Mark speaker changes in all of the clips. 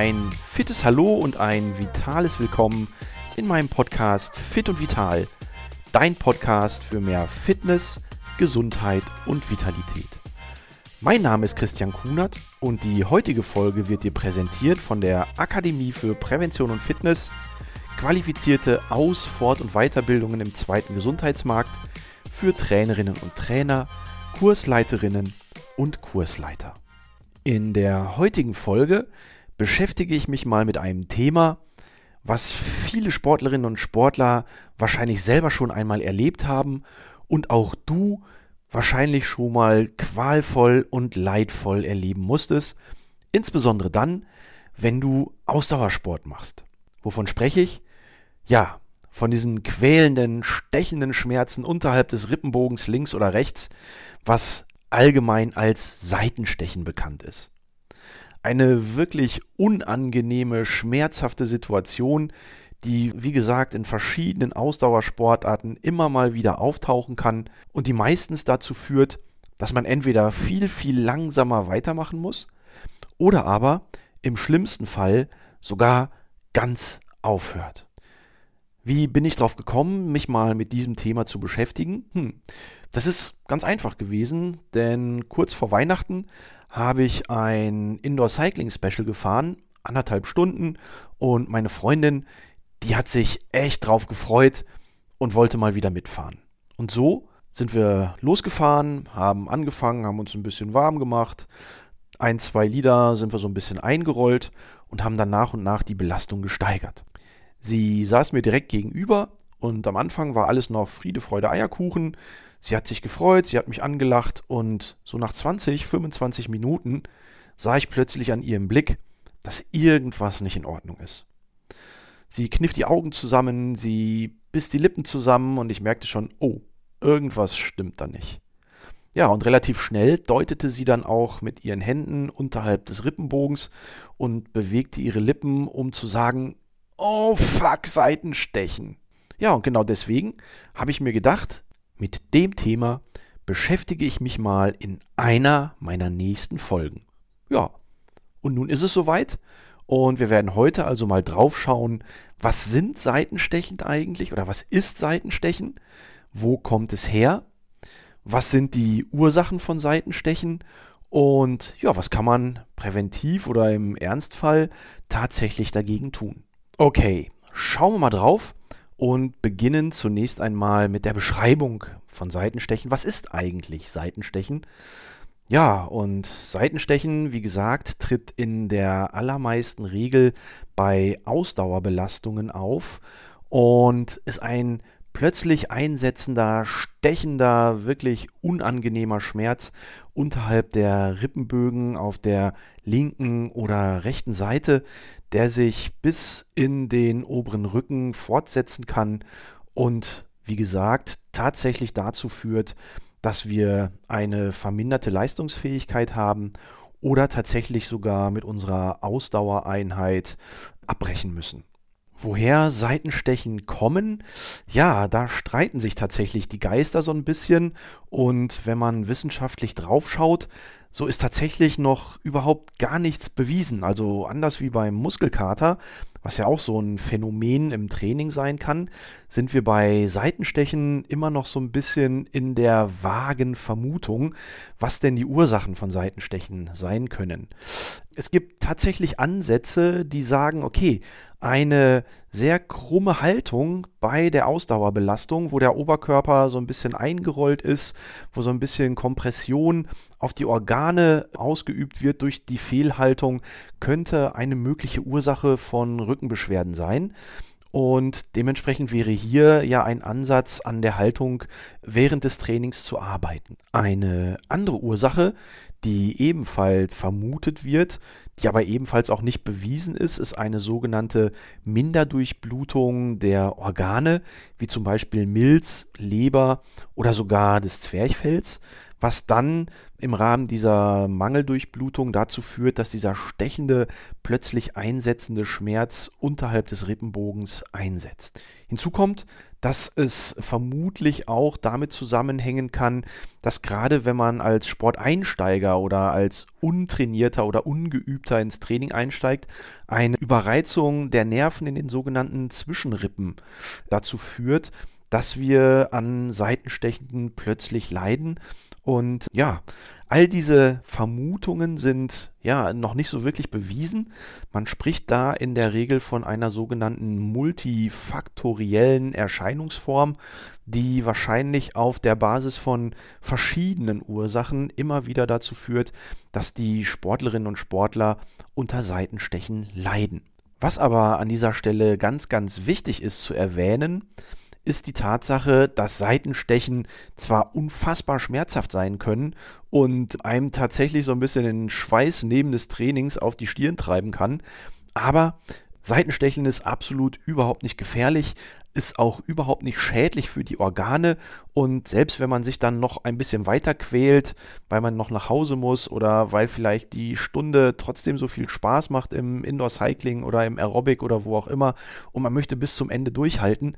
Speaker 1: ein fittes Hallo und ein vitales Willkommen in meinem Podcast Fit und Vital, dein Podcast für mehr Fitness, Gesundheit und Vitalität. Mein Name ist Christian Kunert und die heutige Folge wird dir präsentiert von der Akademie für Prävention und Fitness, qualifizierte Aus-, Fort- und Weiterbildungen im zweiten Gesundheitsmarkt für Trainerinnen und Trainer, Kursleiterinnen und Kursleiter. In der heutigen Folge beschäftige ich mich mal mit einem Thema, was viele Sportlerinnen und Sportler wahrscheinlich selber schon einmal erlebt haben und auch du wahrscheinlich schon mal qualvoll und leidvoll erleben musstest, insbesondere dann, wenn du Ausdauersport machst. Wovon spreche ich? Ja, von diesen quälenden, stechenden Schmerzen unterhalb des Rippenbogens links oder rechts, was allgemein als Seitenstechen bekannt ist. Eine wirklich unangenehme, schmerzhafte Situation, die, wie gesagt, in verschiedenen Ausdauersportarten immer mal wieder auftauchen kann und die meistens dazu führt, dass man entweder viel, viel langsamer weitermachen muss oder aber im schlimmsten Fall sogar ganz aufhört. Wie bin ich darauf gekommen, mich mal mit diesem Thema zu beschäftigen? Hm, das ist ganz einfach gewesen, denn kurz vor Weihnachten habe ich ein Indoor Cycling Special gefahren, anderthalb Stunden, und meine Freundin, die hat sich echt drauf gefreut und wollte mal wieder mitfahren. Und so sind wir losgefahren, haben angefangen, haben uns ein bisschen warm gemacht, ein, zwei Lieder sind wir so ein bisschen eingerollt und haben dann nach und nach die Belastung gesteigert. Sie saß mir direkt gegenüber und am Anfang war alles noch Friede, Freude, Eierkuchen. Sie hat sich gefreut, sie hat mich angelacht und so nach 20, 25 Minuten sah ich plötzlich an ihrem Blick, dass irgendwas nicht in Ordnung ist. Sie kniff die Augen zusammen, sie biss die Lippen zusammen und ich merkte schon, oh, irgendwas stimmt da nicht. Ja, und relativ schnell deutete sie dann auch mit ihren Händen unterhalb des Rippenbogens und bewegte ihre Lippen, um zu sagen, oh fuck, Seitenstechen. Ja, und genau deswegen habe ich mir gedacht, mit dem Thema beschäftige ich mich mal in einer meiner nächsten Folgen. Ja, und nun ist es soweit. Und wir werden heute also mal drauf schauen, was sind Seitenstechen eigentlich oder was ist Seitenstechen? Wo kommt es her? Was sind die Ursachen von Seitenstechen? Und ja, was kann man präventiv oder im Ernstfall tatsächlich dagegen tun? Okay, schauen wir mal drauf und beginnen zunächst einmal mit der Beschreibung von Seitenstechen. Was ist eigentlich Seitenstechen? Ja, und Seitenstechen, wie gesagt, tritt in der allermeisten Regel bei Ausdauerbelastungen auf und ist ein plötzlich einsetzender, stechender, wirklich unangenehmer Schmerz unterhalb der Rippenbögen auf der linken oder rechten Seite, der sich bis in den oberen Rücken fortsetzen kann und wie gesagt tatsächlich dazu führt, dass wir eine verminderte Leistungsfähigkeit haben oder tatsächlich sogar mit unserer Ausdauereinheit abbrechen müssen. Woher Seitenstechen kommen? Ja, da streiten sich tatsächlich die Geister so ein bisschen und wenn man wissenschaftlich draufschaut, so ist tatsächlich noch überhaupt gar nichts bewiesen. Also anders wie beim Muskelkater, was ja auch so ein Phänomen im Training sein kann, sind wir bei Seitenstechen immer noch so ein bisschen in der vagen Vermutung, was denn die Ursachen von Seitenstechen sein können. Es gibt tatsächlich Ansätze, die sagen, okay, eine sehr krumme Haltung bei der Ausdauerbelastung, wo der Oberkörper so ein bisschen eingerollt ist, wo so ein bisschen Kompression auf die Organe ausgeübt wird durch die Fehlhaltung, könnte eine mögliche Ursache von Rückenbeschwerden sein. Und dementsprechend wäre hier ja ein Ansatz an der Haltung während des Trainings zu arbeiten. Eine andere Ursache, die ebenfalls vermutet wird, die aber ebenfalls auch nicht bewiesen ist, ist eine sogenannte Minderdurchblutung der Organe, wie zum Beispiel Milz, Leber oder sogar des Zwerchfells, was dann im Rahmen dieser Mangeldurchblutung dazu führt, dass dieser stechende, plötzlich einsetzende Schmerz unterhalb des Rippenbogens einsetzt. Hinzu kommt, dass es vermutlich auch damit zusammenhängen kann, dass gerade wenn man als Sporteinsteiger oder als untrainierter oder ungeübter ins Training einsteigt, eine Überreizung der Nerven in den sogenannten Zwischenrippen dazu führt, dass wir an Seitenstechen plötzlich leiden und ja, all diese Vermutungen sind ja noch nicht so wirklich bewiesen. Man spricht da in der Regel von einer sogenannten multifaktoriellen Erscheinungsform, die wahrscheinlich auf der Basis von verschiedenen Ursachen immer wieder dazu führt, dass die Sportlerinnen und Sportler unter Seitenstechen leiden. Was aber an dieser Stelle ganz, ganz wichtig ist zu erwähnen, ist die Tatsache, dass Seitenstechen zwar unfassbar schmerzhaft sein können und einem tatsächlich so ein bisschen den Schweiß neben des Trainings auf die Stirn treiben kann, aber Seitenstechen ist absolut überhaupt nicht gefährlich, ist auch überhaupt nicht schädlich für die Organe und selbst wenn man sich dann noch ein bisschen weiter quält, weil man noch nach Hause muss oder weil vielleicht die Stunde trotzdem so viel Spaß macht im Indoor Cycling oder im Aerobic oder wo auch immer und man möchte bis zum Ende durchhalten,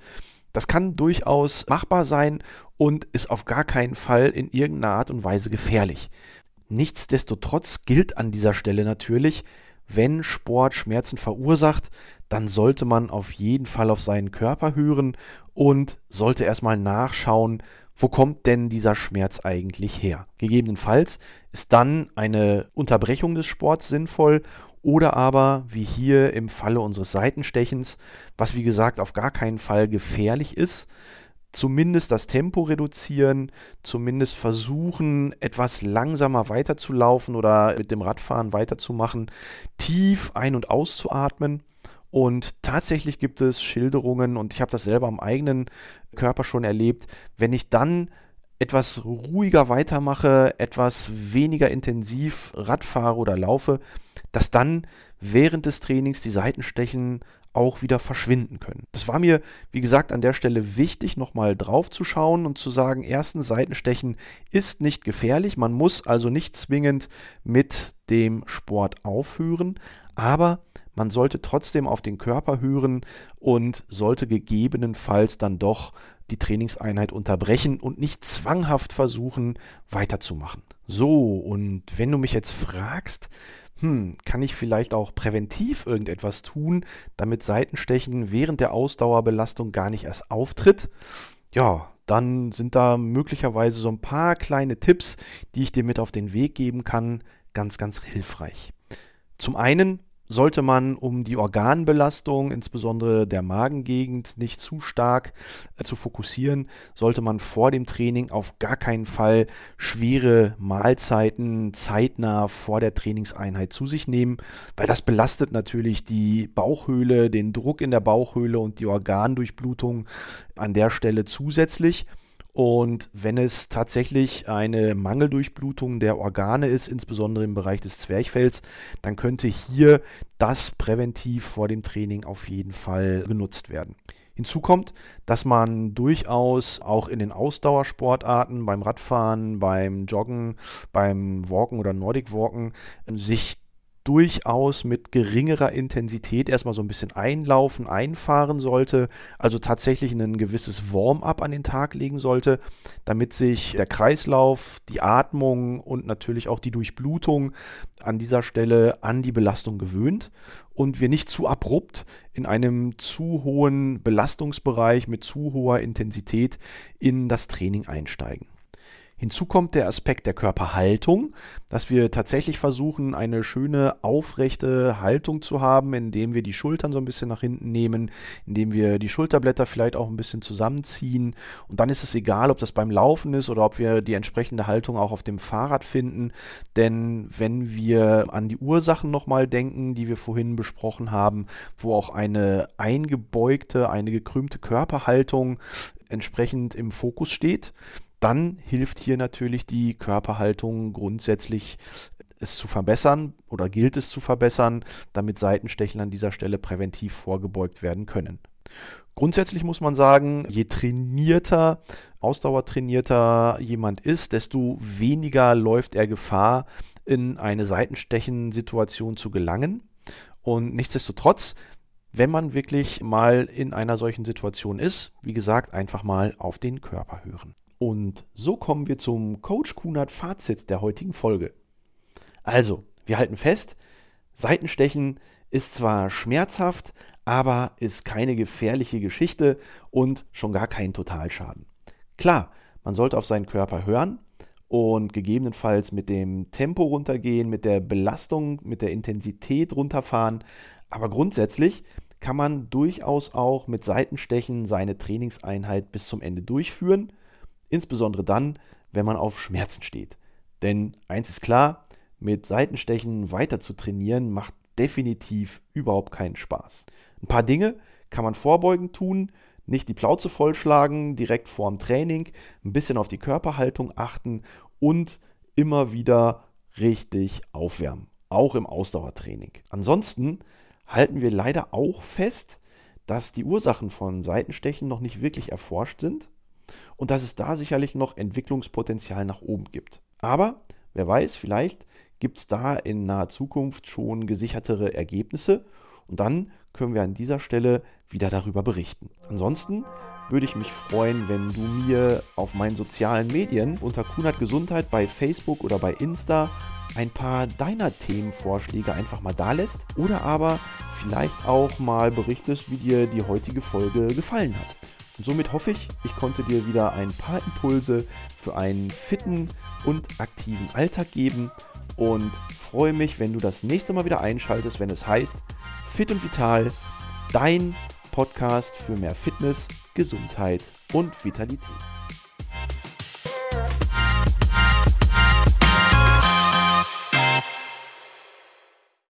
Speaker 1: das kann durchaus machbar sein und ist auf gar keinen Fall in irgendeiner Art und Weise gefährlich. Nichtsdestotrotz gilt an dieser Stelle natürlich, wenn Sport Schmerzen verursacht, dann sollte man auf jeden Fall auf seinen Körper hören und sollte erstmal nachschauen, wo kommt denn dieser Schmerz eigentlich her. Gegebenenfalls ist dann eine Unterbrechung des Sports sinnvoll oder aber, wie hier im Falle unseres Seitenstechens, was wie gesagt auf gar keinen Fall gefährlich ist, zumindest das Tempo reduzieren, zumindest versuchen, etwas langsamer weiterzulaufen oder mit dem Radfahren weiterzumachen, tief ein- und auszuatmen. Und tatsächlich gibt es Schilderungen, und ich habe das selber am eigenen Körper schon erlebt, wenn ich dann etwas ruhiger weitermache, etwas weniger intensiv Radfahre oder laufe, dass dann während des Trainings die Seitenstechen auch wieder verschwinden können. Das war mir, wie gesagt, an der Stelle wichtig, nochmal drauf zu schauen und zu sagen, erstens, Seitenstechen ist nicht gefährlich, man muss also nicht zwingend mit dem Sport aufhören, aber man sollte trotzdem auf den Körper hören und sollte gegebenenfalls dann doch die Trainingseinheit unterbrechen und nicht zwanghaft versuchen, weiterzumachen. So, und wenn du mich jetzt fragst, hm, kann ich vielleicht auch präventiv irgendetwas tun, damit Seitenstechen während der Ausdauerbelastung gar nicht erst auftritt? Ja, dann sind da möglicherweise so ein paar kleine Tipps, die ich dir mit auf den Weg geben kann, ganz, ganz hilfreich. Zum einen sollte man, um die Organbelastung, insbesondere der Magengegend, nicht zu stark äh, zu fokussieren, sollte man vor dem Training auf gar keinen Fall schwere Mahlzeiten zeitnah vor der Trainingseinheit zu sich nehmen, weil das belastet natürlich die Bauchhöhle, den Druck in der Bauchhöhle und die Organdurchblutung an der Stelle zusätzlich. Und wenn es tatsächlich eine Mangeldurchblutung der Organe ist, insbesondere im Bereich des Zwerchfells, dann könnte hier das präventiv vor dem Training auf jeden Fall genutzt werden. Hinzu kommt, dass man durchaus auch in den Ausdauersportarten, beim Radfahren, beim Joggen, beim Walken oder Nordic Walken sich durchaus mit geringerer Intensität erstmal so ein bisschen einlaufen, einfahren sollte, also tatsächlich ein gewisses Warm-up an den Tag legen sollte, damit sich der Kreislauf, die Atmung und natürlich auch die Durchblutung an dieser Stelle an die Belastung gewöhnt und wir nicht zu abrupt in einem zu hohen Belastungsbereich mit zu hoher Intensität in das Training einsteigen. Hinzu kommt der Aspekt der Körperhaltung, dass wir tatsächlich versuchen, eine schöne aufrechte Haltung zu haben, indem wir die Schultern so ein bisschen nach hinten nehmen, indem wir die Schulterblätter vielleicht auch ein bisschen zusammenziehen. Und dann ist es egal, ob das beim Laufen ist oder ob wir die entsprechende Haltung auch auf dem Fahrrad finden. Denn wenn wir an die Ursachen nochmal denken, die wir vorhin besprochen haben, wo auch eine eingebeugte, eine gekrümmte Körperhaltung entsprechend im Fokus steht, dann hilft hier natürlich die Körperhaltung grundsätzlich es zu verbessern oder gilt es zu verbessern, damit Seitenstechen an dieser Stelle präventiv vorgebeugt werden können. Grundsätzlich muss man sagen, je trainierter, ausdauertrainierter jemand ist, desto weniger läuft er Gefahr, in eine Seitenstechen-Situation zu gelangen. Und nichtsdestotrotz, wenn man wirklich mal in einer solchen Situation ist, wie gesagt, einfach mal auf den Körper hören. Und so kommen wir zum Coach Kunert Fazit der heutigen Folge. Also, wir halten fest, Seitenstechen ist zwar schmerzhaft, aber ist keine gefährliche Geschichte und schon gar kein Totalschaden. Klar, man sollte auf seinen Körper hören und gegebenenfalls mit dem Tempo runtergehen, mit der Belastung, mit der Intensität runterfahren, aber grundsätzlich kann man durchaus auch mit Seitenstechen seine Trainingseinheit bis zum Ende durchführen, insbesondere dann, wenn man auf Schmerzen steht. Denn eins ist klar, mit Seitenstechen weiter zu trainieren macht definitiv überhaupt keinen Spaß. Ein paar Dinge kann man vorbeugend tun, nicht die Plauze vollschlagen, direkt vorm Training, ein bisschen auf die Körperhaltung achten und immer wieder richtig aufwärmen, auch im Ausdauertraining. Ansonsten halten wir leider auch fest, dass die Ursachen von Seitenstechen noch nicht wirklich erforscht sind und dass es da sicherlich noch Entwicklungspotenzial nach oben gibt. Aber wer weiß, vielleicht gibt es da in naher Zukunft schon gesichertere Ergebnisse und dann können wir an dieser Stelle wieder darüber berichten. Ansonsten würde ich mich freuen, wenn du mir auf meinen sozialen Medien unter Kunert Gesundheit bei Facebook oder bei Insta ein paar deiner Themenvorschläge einfach mal da lässt oder aber vielleicht auch mal berichtest, wie dir die heutige Folge gefallen hat. Und somit hoffe ich, ich konnte dir wieder ein paar Impulse für einen fitten und aktiven Alltag geben und freue mich, wenn du das nächste Mal wieder einschaltest, wenn es heißt Fit und Vital, dein Podcast für mehr Fitness, Gesundheit und Vitalität.